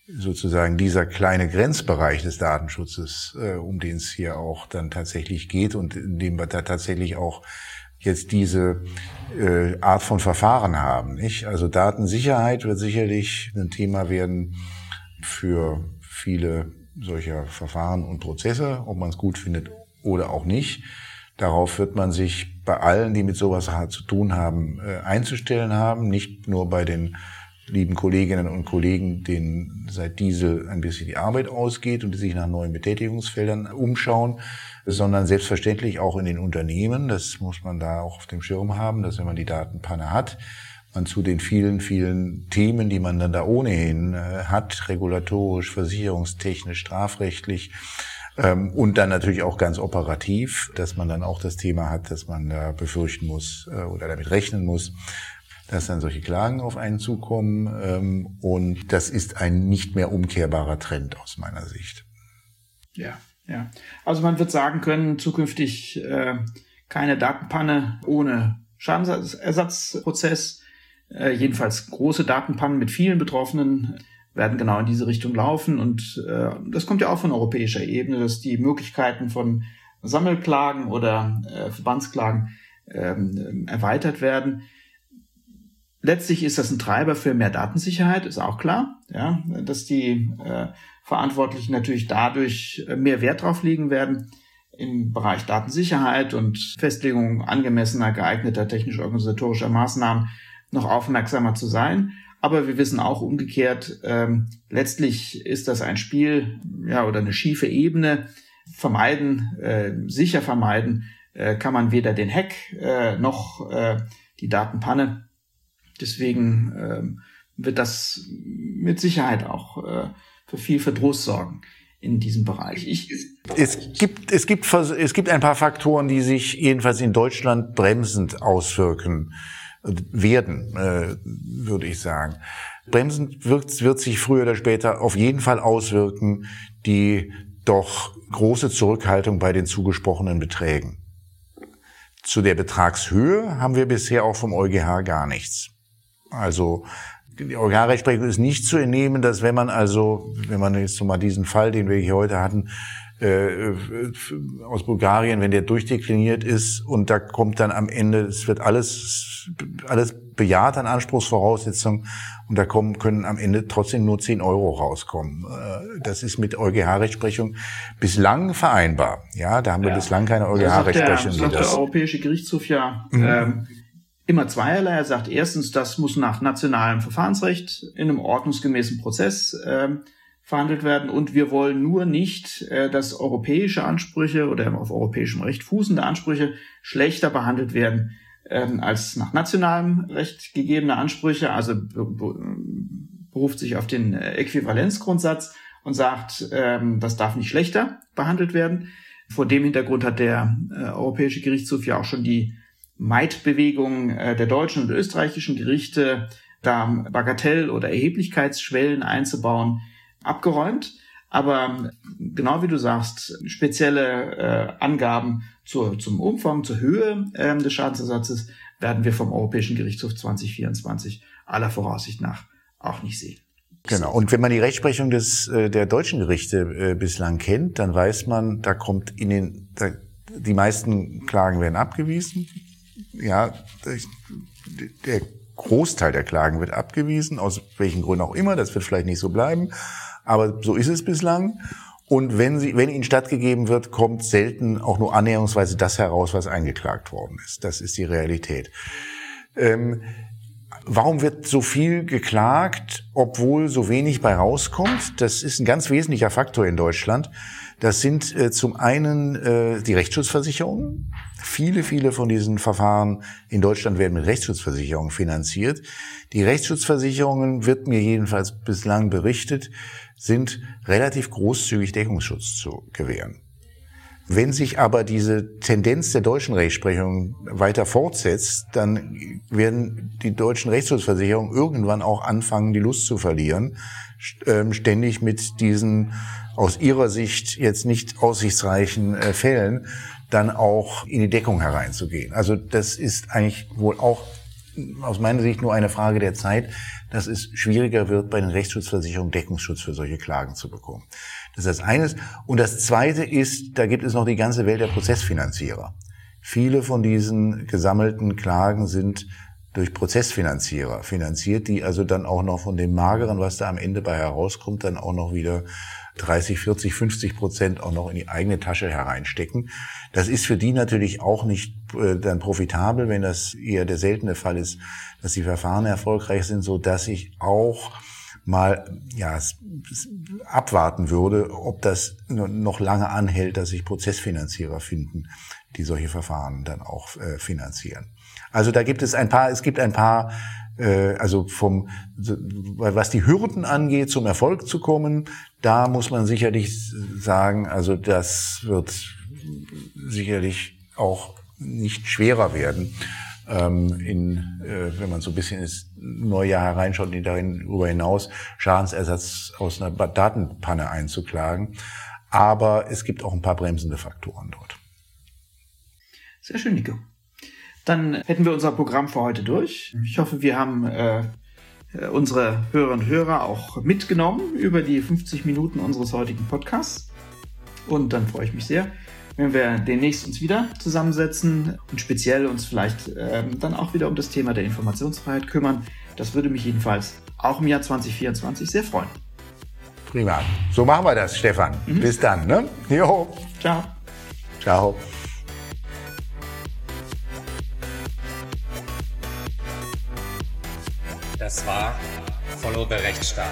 sozusagen dieser kleine Grenzbereich des Datenschutzes, äh, um den es hier auch dann tatsächlich geht und in dem wir da tatsächlich auch jetzt diese äh, Art von Verfahren haben. Nicht? Also Datensicherheit wird sicherlich ein Thema werden für viele solcher Verfahren und Prozesse, ob man es gut findet oder auch nicht. Darauf wird man sich bei allen, die mit sowas zu tun haben, äh, einzustellen haben, nicht nur bei den lieben Kolleginnen und Kollegen, denen seit Diesel ein bisschen die Arbeit ausgeht und die sich nach neuen Betätigungsfeldern umschauen, sondern selbstverständlich auch in den Unternehmen. Das muss man da auch auf dem Schirm haben, dass wenn man die Datenpanne hat, man zu den vielen, vielen Themen, die man dann da ohnehin äh, hat, regulatorisch, versicherungstechnisch, strafrechtlich, ähm, und dann natürlich auch ganz operativ, dass man dann auch das Thema hat, dass man da befürchten muss äh, oder damit rechnen muss, dass dann solche Klagen auf einen zukommen. Ähm, und das ist ein nicht mehr umkehrbarer Trend aus meiner Sicht. Ja, ja. Also man wird sagen können, zukünftig äh, keine Datenpanne ohne Schadensersatzprozess. Äh, jedenfalls große Datenpannen mit vielen Betroffenen werden genau in diese Richtung laufen. Und äh, das kommt ja auch von europäischer Ebene, dass die Möglichkeiten von Sammelklagen oder äh, Verbandsklagen ähm, erweitert werden. Letztlich ist das ein Treiber für mehr Datensicherheit, ist auch klar, ja, dass die äh, Verantwortlichen natürlich dadurch mehr Wert drauf legen werden, im Bereich Datensicherheit und Festlegung angemessener, geeigneter technisch-organisatorischer Maßnahmen noch aufmerksamer zu sein. Aber wir wissen auch umgekehrt, ähm, letztlich ist das ein Spiel ja, oder eine schiefe Ebene. Vermeiden, äh, sicher vermeiden, äh, kann man weder den Hack äh, noch äh, die Datenpanne. Deswegen ähm, wird das mit Sicherheit auch äh, für viel Verdruss sorgen in diesem Bereich. Ich es gibt, es gibt, es gibt ein paar Faktoren, die sich jedenfalls in Deutschland bremsend auswirken werden, äh, würde ich sagen. Bremsend wird, wird sich früher oder später auf jeden Fall auswirken, die doch große Zurückhaltung bei den zugesprochenen Beträgen. Zu der Betragshöhe haben wir bisher auch vom EuGH gar nichts. Also die EuGH-Rechtsprechung ist nicht zu entnehmen, dass wenn man also, wenn man jetzt mal diesen Fall, den wir hier heute hatten, äh, aus Bulgarien, wenn der durchdekliniert ist und da kommt dann am Ende, es wird alles, alles bejaht an Anspruchsvoraussetzungen und da kommen, können am Ende trotzdem nur 10 Euro rauskommen. Äh, das ist mit EuGH-Rechtsprechung bislang vereinbar. Ja, da haben wir ja. bislang keine EuGH-Rechtsprechung. Das sagt der, der Europäische Gerichtshof ja mhm. ähm, immer zweierlei. Er sagt erstens, das muss nach nationalem Verfahrensrecht in einem ordnungsgemäßen Prozess ähm, verhandelt werden. Und wir wollen nur nicht, äh, dass europäische Ansprüche oder auf europäischem Recht fußende Ansprüche schlechter behandelt werden ähm, als nach nationalem Recht gegebene Ansprüche. Also beruft sich auf den äh, Äquivalenzgrundsatz und sagt, ähm, das darf nicht schlechter behandelt werden. Vor dem Hintergrund hat der äh, Europäische Gerichtshof ja auch schon die Meidbewegung äh, der deutschen und österreichischen Gerichte, da Bagatell- oder Erheblichkeitsschwellen einzubauen, abgeräumt. Aber genau wie du sagst, spezielle äh, Angaben zur, zum Umfang, zur Höhe äh, des Schadensersatzes werden wir vom Europäischen Gerichtshof 2024 aller Voraussicht nach auch nicht sehen. Genau. Und wenn man die Rechtsprechung des, äh, der deutschen Gerichte äh, bislang kennt, dann weiß man, da kommt in den, da, die meisten Klagen werden abgewiesen. Ja, der Großteil der Klagen wird abgewiesen, aus welchen Gründen auch immer. Das wird vielleicht nicht so bleiben. Aber so ist es bislang. Und wenn, sie, wenn ihnen stattgegeben wird, kommt selten auch nur annäherungsweise das heraus, was eingeklagt worden ist. Das ist die Realität. Ähm, warum wird so viel geklagt, obwohl so wenig bei rauskommt? Das ist ein ganz wesentlicher Faktor in Deutschland. Das sind äh, zum einen äh, die Rechtsschutzversicherungen. Viele, viele von diesen Verfahren in Deutschland werden mit Rechtsschutzversicherungen finanziert. Die Rechtsschutzversicherungen wird mir jedenfalls bislang berichtet, sind relativ großzügig Deckungsschutz zu gewähren. Wenn sich aber diese Tendenz der deutschen Rechtsprechung weiter fortsetzt, dann werden die deutschen Rechtsschutzversicherungen irgendwann auch anfangen, die Lust zu verlieren, ähm, ständig mit diesen aus ihrer Sicht jetzt nicht aussichtsreichen äh, Fällen dann auch in die Deckung hereinzugehen. Also das ist eigentlich wohl auch aus meiner Sicht nur eine Frage der Zeit, dass es schwieriger wird, bei den Rechtsschutzversicherungen Deckungsschutz für solche Klagen zu bekommen. Das ist das eine. Und das zweite ist, da gibt es noch die ganze Welt der Prozessfinanzierer. Viele von diesen gesammelten Klagen sind durch Prozessfinanzierer finanziert, die also dann auch noch von dem Mageren, was da am Ende bei herauskommt, dann auch noch wieder 30, 40, 50 Prozent auch noch in die eigene Tasche hereinstecken. Das ist für die natürlich auch nicht äh, dann profitabel, wenn das eher der seltene Fall ist, dass die Verfahren erfolgreich sind, so dass ich auch mal ja abwarten würde, ob das noch lange anhält, dass sich Prozessfinanzierer finden, die solche Verfahren dann auch äh, finanzieren. Also da gibt es ein paar, es gibt ein paar äh, also vom, was die Hürden angeht, zum Erfolg zu kommen, da muss man sicherlich sagen, also das wird sicherlich auch nicht schwerer werden, ähm, in, äh, wenn man so ein bisschen ins neue Jahr hereinschaut und darüber hinaus Schadensersatz aus einer Datenpanne einzuklagen. Aber es gibt auch ein paar bremsende Faktoren dort. Sehr schön, Nico. Dann hätten wir unser Programm für heute durch. Ich hoffe, wir haben äh, unsere Hörerinnen und Hörer auch mitgenommen über die 50 Minuten unseres heutigen Podcasts. Und dann freue ich mich sehr, wenn wir demnächst uns wieder zusammensetzen und speziell uns vielleicht ähm, dann auch wieder um das Thema der Informationsfreiheit kümmern. Das würde mich jedenfalls auch im Jahr 2024 sehr freuen. Prima. So machen wir das, Stefan. Mhm. Bis dann. Ne? Jo. Ciao. Ciao. Das war Follow the Rechtsstaat.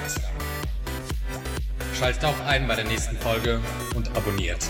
Schaltet auch ein bei der nächsten Folge und abonniert.